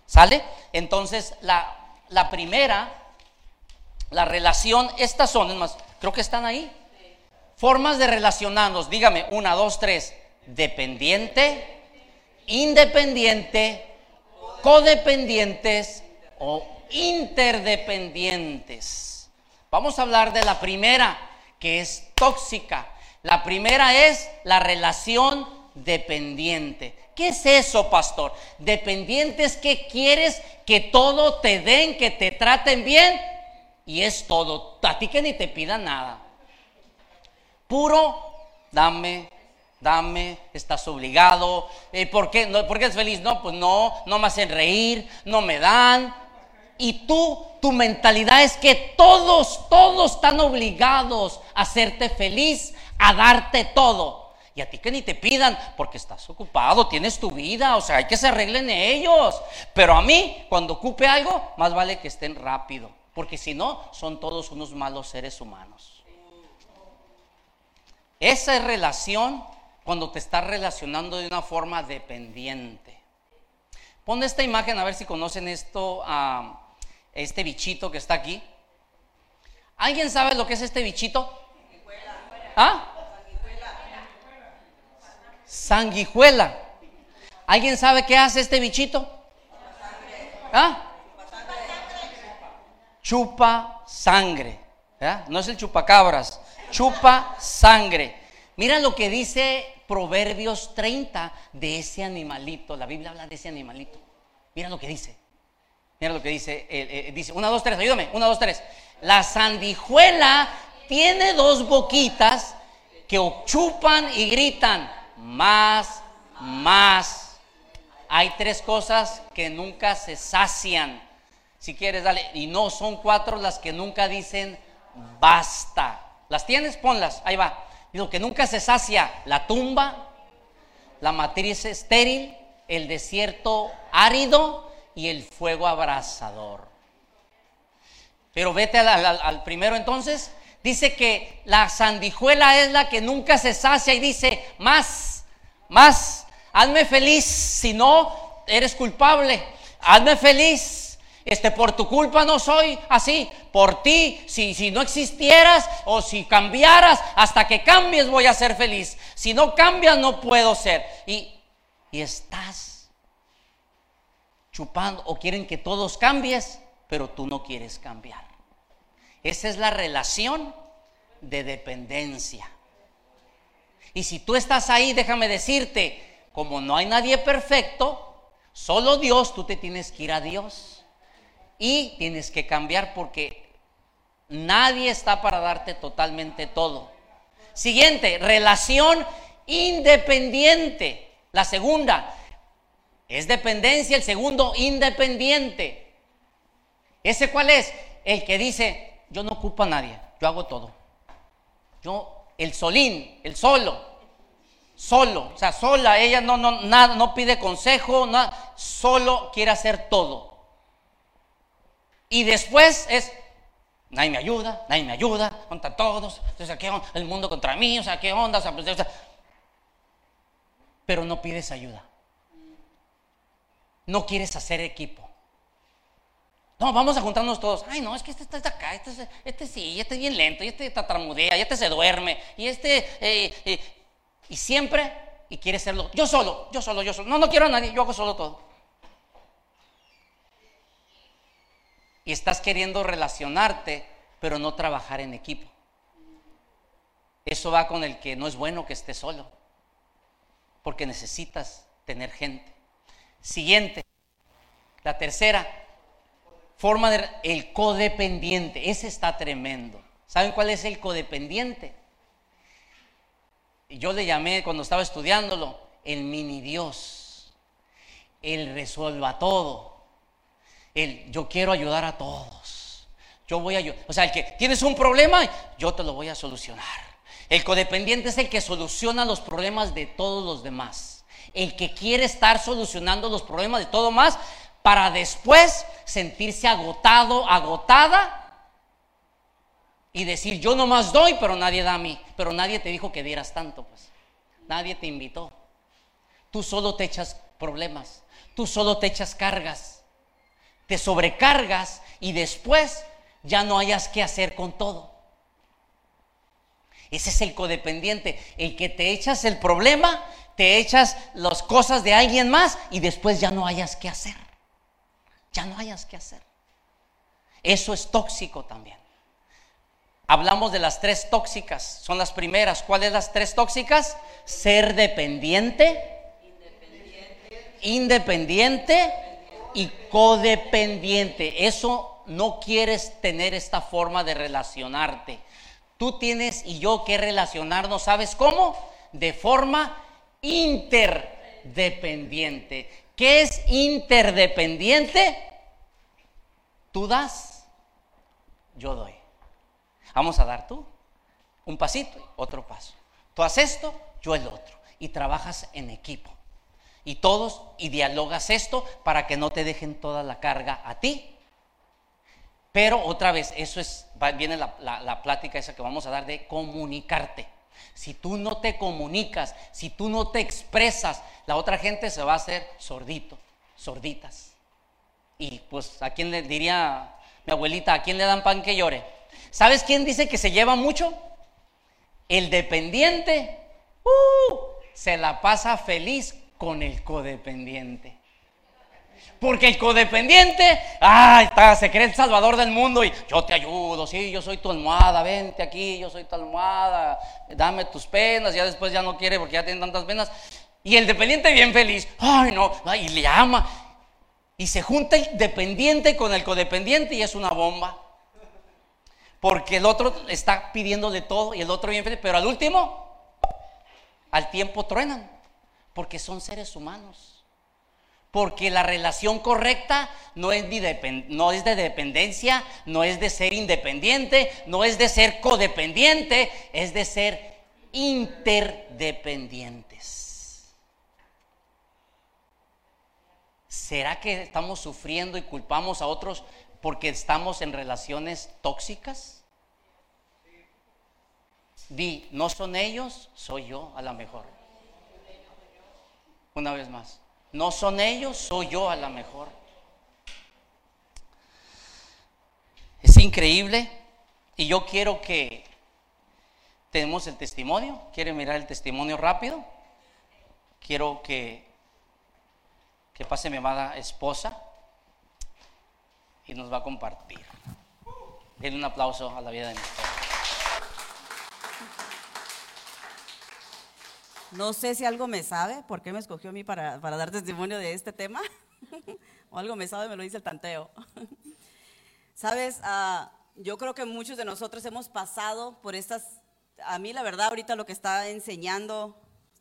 ¿Sale? Entonces, la, la primera, la relación, estas son, más, creo que están ahí. Formas de relacionarnos, dígame, una, dos, tres. Dependiente, independiente, codependientes o interdependientes. Vamos a hablar de la primera, que es tóxica. La primera es la relación dependiente. ¿Qué es eso, pastor? Dependiente es que quieres que todo te den, que te traten bien y es todo. A ti que ni te pidan nada. Puro, dame, dame, estás obligado. Eh, ¿por, qué? ¿Por qué es feliz? No, pues no, no me hacen reír, no me dan. Y tú, tu mentalidad es que todos, todos están obligados a hacerte feliz, a darte todo. Y a ti que ni te pidan, porque estás ocupado, tienes tu vida, o sea, hay que se arreglen ellos. Pero a mí, cuando ocupe algo, más vale que estén rápido, porque si no, son todos unos malos seres humanos. Esa es relación cuando te estás relacionando de una forma dependiente. Pon esta imagen a ver si conocen esto, a este bichito que está aquí. ¿Alguien sabe lo que es este bichito? ¿Ah? Sanguijuela. ¿Alguien sabe qué hace este bichito? ¿Ah? Chupa sangre. No es el chupacabras chupa sangre. Mira lo que dice Proverbios 30 de ese animalito. La Biblia habla de ese animalito. Mira lo que dice. Mira lo que dice. Eh, eh, dice, una, dos, tres, ayúdame. Una, dos, tres. La sandijuela tiene dos boquitas que chupan y gritan. Más, más. Hay tres cosas que nunca se sacian. Si quieres, dale. Y no son cuatro las que nunca dicen basta. ¿Las tienes? Ponlas. Ahí va. Lo que nunca se sacia, la tumba, la matriz estéril, el desierto árido y el fuego abrasador. Pero vete al, primero entonces. Dice que la sandijuela es la que nunca se sacia y dice, más, más, hazme feliz, si no, eres culpable, hazme feliz, este, por tu culpa no soy así. Por ti, si, si no existieras o si cambiaras, hasta que cambies voy a ser feliz. Si no cambias, no puedo ser. Y, y estás chupando o quieren que todos cambies, pero tú no quieres cambiar. Esa es la relación de dependencia. Y si tú estás ahí, déjame decirte, como no hay nadie perfecto, solo Dios, tú te tienes que ir a Dios. Y tienes que cambiar porque nadie está para darte totalmente todo. Siguiente, relación independiente. La segunda es dependencia, el segundo independiente. ¿Ese cuál es? El que dice, yo no ocupo a nadie, yo hago todo. Yo, el solín, el solo, solo, o sea, sola, ella no, no, nada, no pide consejo, solo quiere hacer todo. Y después es, nadie me ayuda, nadie me ayuda, contra todos, ¿qué onda? el mundo contra mí, o sea, ¿qué onda? Pues, pero no pides ayuda. No quieres hacer equipo. No, vamos a juntarnos todos. Ay, no, es que este está acá, este, este sí, este es bien lento, y este tatramudea, y este se duerme, y este, eh, eh, y siempre, y quiere serlo, yo solo, yo solo, yo solo. No, no quiero a nadie, yo hago solo todo. y estás queriendo relacionarte, pero no trabajar en equipo. Eso va con el que no es bueno que esté solo, porque necesitas tener gente. Siguiente, la tercera forma de el codependiente, ese está tremendo. ¿Saben cuál es el codependiente? Yo le llamé cuando estaba estudiándolo el mini Dios, el resuelva todo el yo quiero ayudar a todos. Yo voy a ayudar. O sea, el que tienes un problema, yo te lo voy a solucionar. El codependiente es el que soluciona los problemas de todos los demás. El que quiere estar solucionando los problemas de todo más para después sentirse agotado, agotada y decir, yo nomás doy, pero nadie da a mí. Pero nadie te dijo que dieras tanto, pues. Nadie te invitó. Tú solo te echas problemas. Tú solo te echas cargas. Te sobrecargas y después ya no hayas que hacer con todo. Ese es el codependiente, el que te echas el problema, te echas las cosas de alguien más y después ya no hayas que hacer. Ya no hayas que hacer. Eso es tóxico también. Hablamos de las tres tóxicas, son las primeras. ¿Cuáles las tres tóxicas? Ser dependiente, independiente, independiente y codependiente. Eso no quieres tener esta forma de relacionarte. Tú tienes y yo que relacionarnos, ¿sabes cómo? De forma interdependiente. ¿Qué es interdependiente? Tú das, yo doy. Vamos a dar tú un pasito, otro paso. Tú haces esto, yo el otro. Y trabajas en equipo. Y todos, y dialogas esto para que no te dejen toda la carga a ti. Pero otra vez, eso es, viene la, la plática esa que vamos a dar de comunicarte. Si tú no te comunicas, si tú no te expresas, la otra gente se va a hacer sordito, sorditas. Y pues, ¿a quién le diría mi abuelita? ¿A quién le dan pan que llore? ¿Sabes quién dice que se lleva mucho? El dependiente. Uh, se la pasa feliz con el codependiente. Porque el codependiente, ah, está, se cree el salvador del mundo y yo te ayudo, sí, yo soy tu almohada, vente aquí, yo soy tu almohada, dame tus penas, ya después ya no quiere porque ya tiene tantas penas. Y el dependiente bien feliz, ay no, y le ama. Y se junta el dependiente con el codependiente y es una bomba. Porque el otro está pidiéndole todo y el otro bien feliz, pero al último, al tiempo truenan, porque son seres humanos. Porque la relación correcta no es, de dependencia, no es de ser independiente, no es de ser codependiente, es de ser interdependientes. ¿Será que estamos sufriendo y culpamos a otros porque estamos en relaciones tóxicas? Di, no son ellos, soy yo a lo mejor. Una vez más. No son ellos, soy yo a lo mejor. Es increíble y yo quiero que tenemos el testimonio. ¿Quiere mirar el testimonio rápido? Quiero que, que pase mi amada esposa y nos va a compartir. Den un aplauso a la vida de mi esposa. No sé si algo me sabe, por qué me escogió a mí para, dar testimonio de este tema. o algo me sabe, me lo dice el tanteo. Sabes, ah, yo creo que muchos de nosotros hemos pasado por estas, a mí la verdad ahorita lo que está enseñando,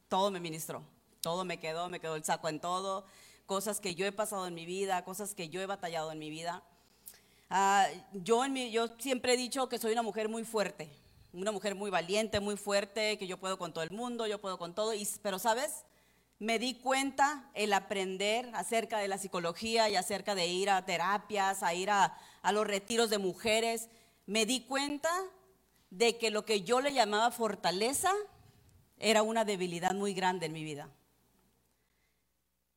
todo me ministró, todo me quedó, me quedó el saco en todo, cosas que yo he pasado en mi vida, cosas que yo he batallado en mi vida. Ah, yo, en mi, yo siempre he dicho que soy una mujer muy fuerte, una mujer muy valiente, muy fuerte, que yo puedo con todo el mundo, yo puedo con todo, y, pero sabes, me di cuenta el aprender acerca de la psicología y acerca de ir a terapias, a ir a, a los retiros de mujeres, me di cuenta de que lo que yo le llamaba fortaleza era una debilidad muy grande en mi vida.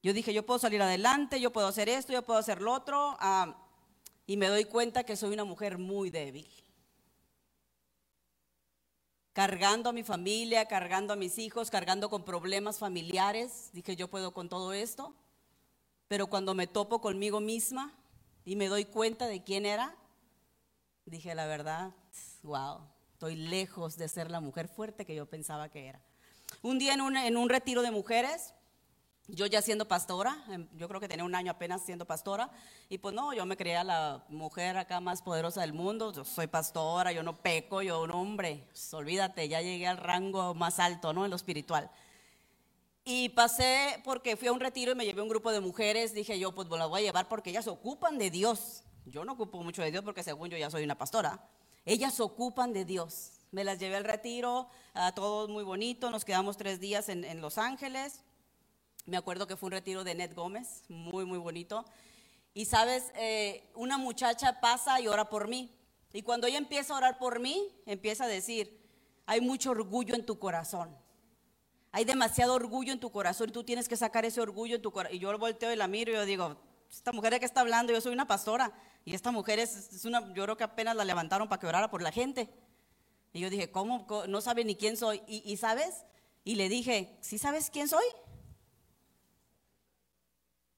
Yo dije, yo puedo salir adelante, yo puedo hacer esto, yo puedo hacer lo otro, ah, y me doy cuenta que soy una mujer muy débil cargando a mi familia, cargando a mis hijos, cargando con problemas familiares. Dije, yo puedo con todo esto. Pero cuando me topo conmigo misma y me doy cuenta de quién era, dije, la verdad, wow, estoy lejos de ser la mujer fuerte que yo pensaba que era. Un día en un, en un retiro de mujeres, yo ya siendo pastora, em, yo creo que tenía un año apenas siendo pastora, y pues no, yo me creía la mujer acá más poderosa del mundo, yo soy pastora, yo no peco, yo un hombre, pues, olvídate, ya llegué al rango más alto, ¿no? En lo espiritual. Y pasé porque fui a un retiro y me llevé un grupo de mujeres, dije yo, pues las voy a llevar porque ellas ocupan de Dios. Yo no ocupo mucho de Dios porque según yo ya soy una pastora. Ellas ocupan de Dios. Me las llevé al retiro, a todos muy bonito, nos quedamos tres días en Los Ángeles me acuerdo que fue un retiro de Ned Gómez, muy, muy bonito. Y sabes, eh, una muchacha pasa y ora por mí. Y cuando ella empieza a orar por mí, empieza a decir, hay mucho orgullo en tu corazón. Hay demasiado orgullo en tu corazón y tú tienes que sacar ese orgullo en tu corazón. Y yo volteo y la miro y yo digo, esta mujer de qué está hablando, yo soy una pastora. Y esta mujer es, una, yo creo que apenas la levantaron para que orara por la gente. Y yo dije, ¿cómo? No sabe ni quién soy. Y, y ¿sabes? Y le dije, ¿sí sabes quién soy?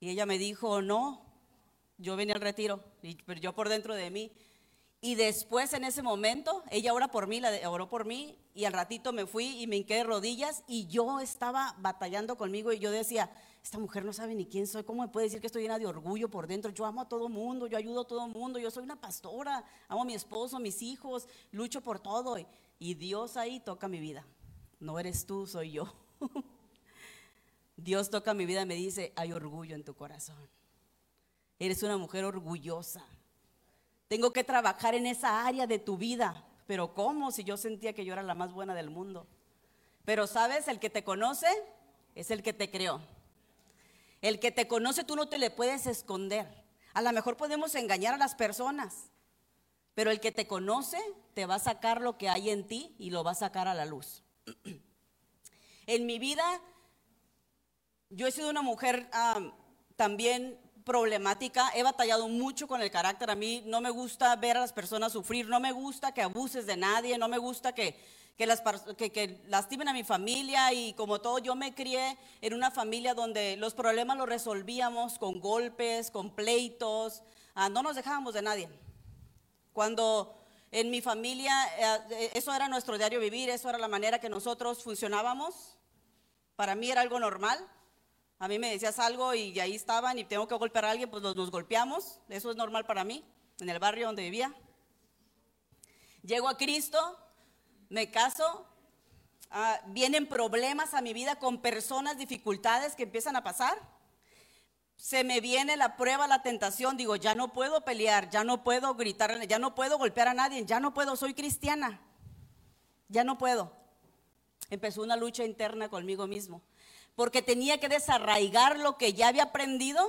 Y ella me dijo, no, yo venía al retiro, pero yo por dentro de mí. Y después en ese momento, ella ora por mí, la oró por mí, y al ratito me fui y me hinqué de rodillas y yo estaba batallando conmigo y yo decía, esta mujer no sabe ni quién soy, ¿cómo me puede decir que estoy llena de orgullo por dentro? Yo amo a todo mundo, yo ayudo a todo mundo, yo soy una pastora, amo a mi esposo, a mis hijos, lucho por todo. Y Dios ahí toca mi vida. No eres tú, soy yo. Dios toca mi vida y me dice, hay orgullo en tu corazón. Eres una mujer orgullosa. Tengo que trabajar en esa área de tu vida. Pero ¿cómo si yo sentía que yo era la más buena del mundo? Pero sabes, el que te conoce es el que te creó. El que te conoce tú no te le puedes esconder. A lo mejor podemos engañar a las personas, pero el que te conoce te va a sacar lo que hay en ti y lo va a sacar a la luz. en mi vida, yo he sido una mujer también problemática, he batallado mucho con el carácter, a mí no me gusta ver a las personas sufrir, no me gusta que abuses de nadie, no me gusta que, que, las, que, lastimen a mi familia y como todo, yo me crié en una familia donde los problemas los resolvíamos con golpes, con pleitos, ah, no nos dejábamos de nadie. Cuando en mi familia, eh, eso era nuestro diario vivir, eso era la manera que nosotros funcionábamos, para mí era algo normal. A mí me decías algo y ahí estaban y tengo que golpear a alguien, pues nos golpeamos. Eso es normal para mí, en el barrio donde vivía. Llego a Cristo, me caso, ah, vienen problemas a mi vida con personas, dificultades que empiezan a pasar. Se me viene la prueba, la tentación, digo, ya no puedo pelear, ya no puedo gritar, ya no puedo golpear a nadie, ya no puedo, soy cristiana, ya no puedo. Empezó una lucha interna conmigo mismo porque tenía que desarraigar lo que ya había aprendido,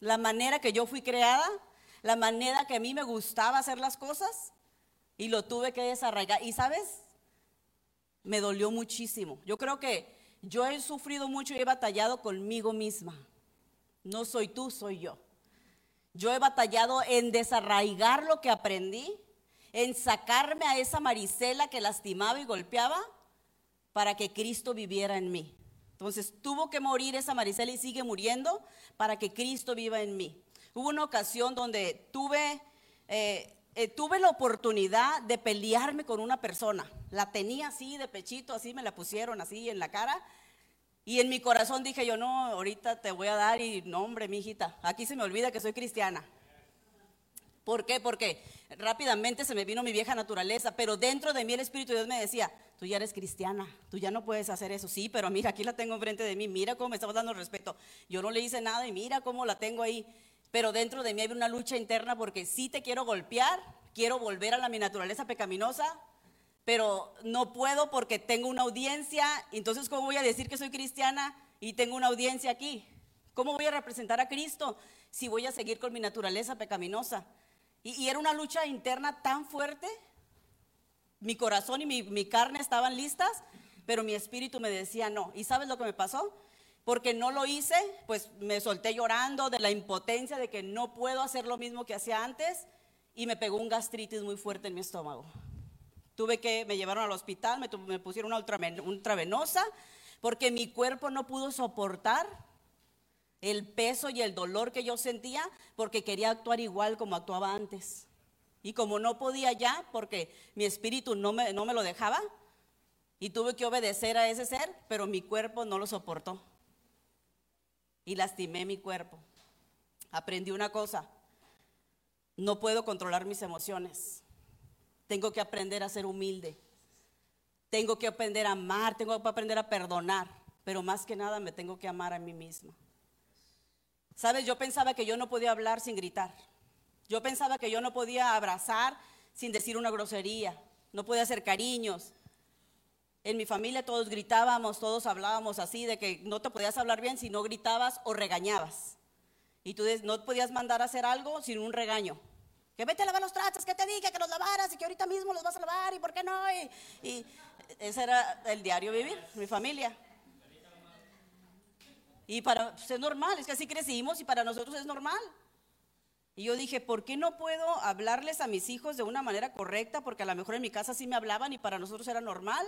la manera que yo fui creada, la manera que a mí me gustaba hacer las cosas, y lo tuve que desarraigar. Y sabes, me dolió muchísimo. Yo creo que yo he sufrido mucho y he batallado conmigo misma. No soy tú, soy yo. Yo he batallado en desarraigar lo que aprendí, en sacarme a esa Marisela que lastimaba y golpeaba para que Cristo viviera en mí. Entonces tuvo que morir esa Marisela y sigue muriendo para que Cristo viva en mí. Hubo una ocasión donde tuve, eh, eh, tuve la oportunidad de pelearme con una persona. La tenía así de pechito, así me la pusieron así en la cara. Y en mi corazón dije yo, no, ahorita te voy a dar y no, hombre, mi hijita, aquí se me olvida que soy cristiana. ¿Por qué? Porque rápidamente se me vino mi vieja naturaleza, pero dentro de mí el Espíritu de Dios me decía, tú ya eres cristiana, tú ya no puedes hacer eso. Sí, pero mira, aquí la tengo enfrente de mí, mira cómo me estamos dando respeto. Yo no le hice nada y mira cómo la tengo ahí. Pero dentro de mí hay una lucha interna porque sí te quiero golpear, quiero volver a la mi naturaleza pecaminosa, pero no puedo porque tengo una audiencia. Entonces, ¿cómo voy a decir que soy cristiana y tengo una audiencia aquí? ¿Cómo voy a representar a Cristo si voy a seguir con mi naturaleza pecaminosa? Y, era una lucha interna tan fuerte. Mi corazón y mi, carne estaban listas, pero mi espíritu me decía no. ¿Y sabes lo que me pasó? Porque no lo hice, pues me solté llorando de la impotencia de que no puedo hacer lo mismo que hacía antes y me pegó un gastritis muy fuerte en mi estómago. Tuve que, me llevaron al hospital, me, me pusieron una ultravenosa porque mi cuerpo no pudo soportar el peso y el dolor que yo sentía porque quería actuar igual como actuaba antes. Y como no podía ya, porque mi espíritu no me, no me lo dejaba, y tuve que obedecer a ese ser, pero mi cuerpo no lo soportó. Y lastimé mi cuerpo. Aprendí una cosa, no puedo controlar mis emociones. Tengo que aprender a ser humilde. Tengo que aprender a amar, tengo que aprender a perdonar, pero más que nada me tengo que amar a mí misma. Sabes, yo pensaba que yo no podía hablar sin gritar. Yo pensaba que yo no podía abrazar sin decir una grosería. No podía hacer cariños. En mi familia todos gritábamos, todos hablábamos así de que no te podías hablar bien si no gritabas o regañabas. Y tú no podías mandar a hacer algo sin un regaño. Que vete a lavar los trastos, que te dije que los lavaras y que ahorita mismo los vas a lavar y por qué no. Y, y ese era el diario vivir, mi familia. Y para pues, es normal, es que así crecimos y para nosotros es normal. Y yo dije, ¿por qué no puedo hablarles a mis hijos de una manera correcta? Porque a lo mejor en mi casa sí me hablaban y para nosotros era normal.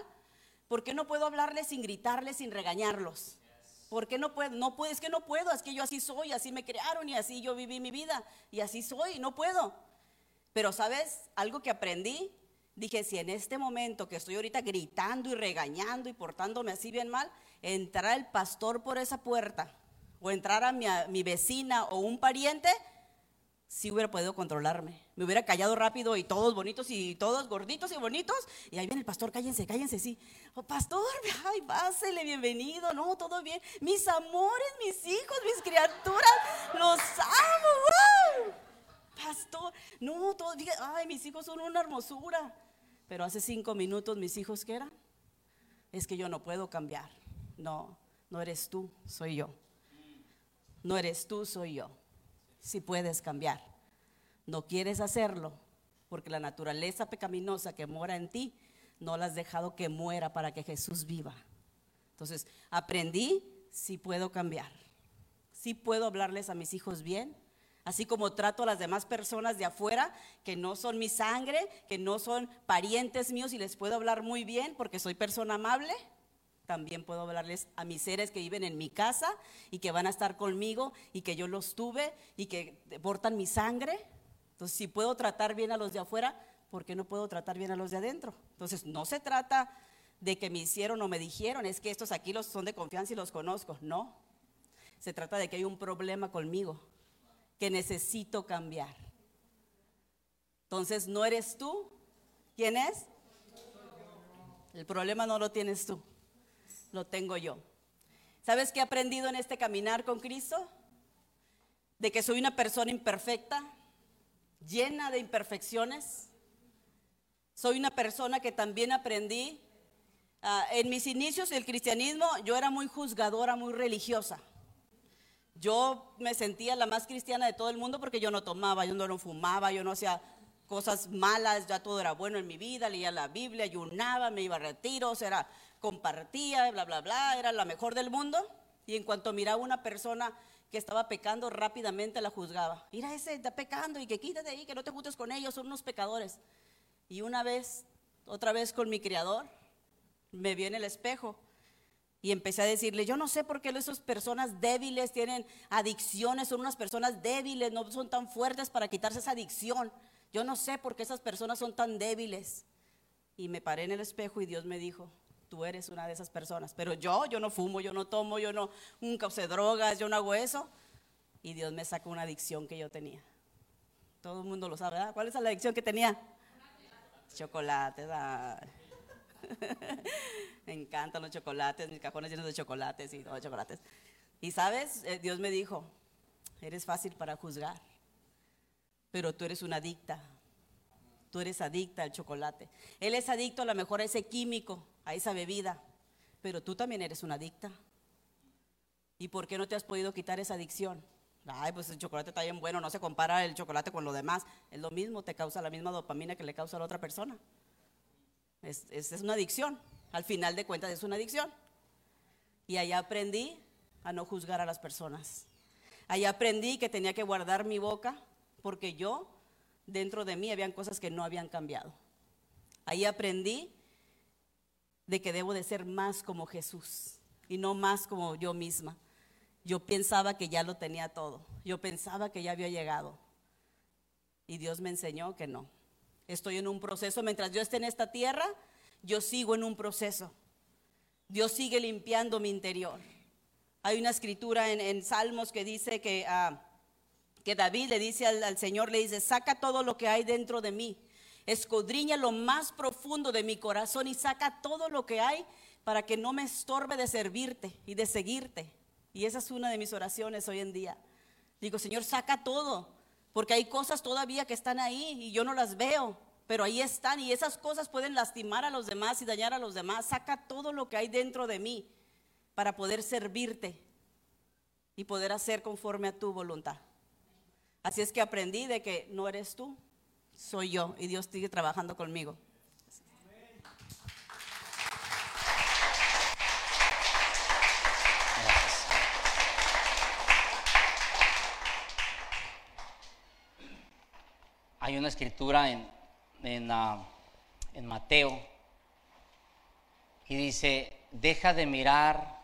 ¿Por qué no puedo hablarles sin gritarles, sin regañarlos? ¿Por qué no puedo? No puedo, es que no puedo, es que yo así soy, así me crearon y así yo viví mi vida y así soy, no puedo. Pero sabes, algo que aprendí, dije, si en este momento que estoy ahorita gritando y regañando y portándome así bien mal, entrara el pastor por esa puerta o entrara mi, mi vecina o un pariente, si hubiera podido controlarme. Me hubiera callado rápido y todos bonitos y todos gorditos y bonitos. Y ahí viene el pastor, cállense, cállense, sí. Oh, pastor, ay, pásele, bienvenido. No, todo bien. Mis amores, mis hijos, mis criaturas, los amo. ¡Wow! Pastor, no, todo bien. Ay, mis hijos son una hermosura. Pero hace cinco minutos, mis hijos, ¿qué eran? Es que yo no puedo cambiar. No, no eres tú, soy yo. No eres tú, soy yo si puedes cambiar. No quieres hacerlo porque la naturaleza pecaminosa que mora en ti no la has dejado que muera para que Jesús viva. Entonces, aprendí si puedo cambiar. Si puedo hablarles a mis hijos bien, así como trato a las demás personas de afuera que no son mi sangre, que no son parientes míos y les puedo hablar muy bien porque soy persona amable también puedo hablarles a mis seres que viven en mi casa y que van a estar conmigo y que yo los tuve y que portan mi sangre. Entonces, si puedo tratar bien a los de afuera, ¿por qué no puedo tratar bien a los de adentro? Entonces, no se trata de que me hicieron o me dijeron, es que estos aquí los son de confianza y los conozco. No. Se trata de que hay un problema conmigo que necesito cambiar. Entonces, no eres tú. ¿Quién es? El problema no lo tienes tú lo tengo yo. ¿Sabes qué he aprendido en este caminar con Cristo? De que soy una persona imperfecta, llena de imperfecciones. Soy una persona que también aprendí. Ah, en mis inicios del cristianismo yo era muy juzgadora, muy religiosa. Yo me sentía la más cristiana de todo el mundo porque yo no tomaba, yo no fumaba, yo no hacía cosas malas, ya todo era bueno en mi vida, leía la Biblia, ayunaba, me iba a retiros, era compartía, bla, bla, bla, era la mejor del mundo. Y en cuanto miraba una persona que estaba pecando, rápidamente la juzgaba. Mira, ese está pecando y que quítate ahí, que no te juntes con ellos, son unos pecadores. Y una vez, otra vez con mi criador, me vi en el espejo y empecé a decirle, yo no sé por qué esas personas débiles tienen adicciones, son unas personas débiles, no son tan fuertes para quitarse esa adicción. Yo no sé por qué esas personas son tan débiles. Y me paré en el espejo y Dios me dijo, tú eres una de esas personas. Pero yo, yo no fumo, yo no tomo, yo no, nunca usé drogas, yo no hago eso. Y Dios me sacó una adicción que yo tenía. Todo el mundo lo sabe, ¿verdad? ¿Cuál es la adicción que tenía? Chocolates. me encantan los chocolates, mis cajones llenos de chocolates y todo chocolates. Y sabes, eh, Dios me dijo, eres fácil para juzgar, pero tú eres una adicta. Tú eres adicta al chocolate. Él es adicto a lo mejor a ese químico a esa bebida, pero tú también eres una adicta. ¿Y por qué no te has podido quitar esa adicción? Ay, pues el chocolate está bien bueno, no se compara el chocolate con lo demás. Es lo mismo, te causa la misma dopamina que le causa a la otra persona. Es, es, una adicción. Al final de cuentas es una adicción. Y ahí aprendí a no juzgar a las personas. Ahí aprendí que tenía que guardar mi boca porque yo, dentro de mí, habían cosas que no habían cambiado. Ahí aprendí de que debo de ser más como Jesús y no más como yo misma. Yo pensaba que ya lo tenía todo. Yo pensaba que ya había llegado. Y Dios me enseñó que no. Estoy en un proceso. Mientras yo esté en esta tierra, yo sigo en un proceso. Dios sigue limpiando mi interior. Hay una escritura en, Salmos que dice que, ah, que David le dice al, al Señor, le dice, saca todo lo que hay dentro de mí escudriña lo más profundo de mi corazón y saca todo lo que hay para que no me estorbe de servirte y de seguirte. Y esa es una de mis oraciones hoy en día. Digo, Señor, saca todo, porque hay cosas todavía que están ahí y yo no las veo, pero ahí están y esas cosas pueden lastimar a los demás y dañar a los demás. Saca todo lo que hay dentro de mí para poder servirte y poder hacer conforme a tu voluntad. Así es que aprendí de que no eres tú, soy yo y Dios sigue trabajando conmigo. Hay una escritura en, ah, en Mateo y dice, deja de mirar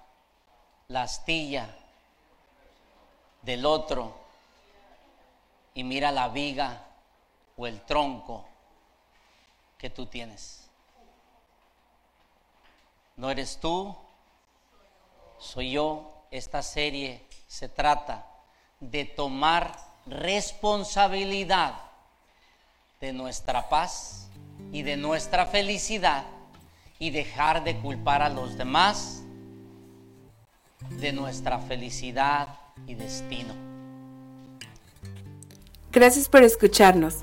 la astilla del otro y mira la viga o el tronco que tú tienes. No eres tú, soy yo. Esta serie se trata de tomar responsabilidad de nuestra paz y de nuestra felicidad y dejar de culpar a los demás de nuestra felicidad y destino. Gracias por escucharnos.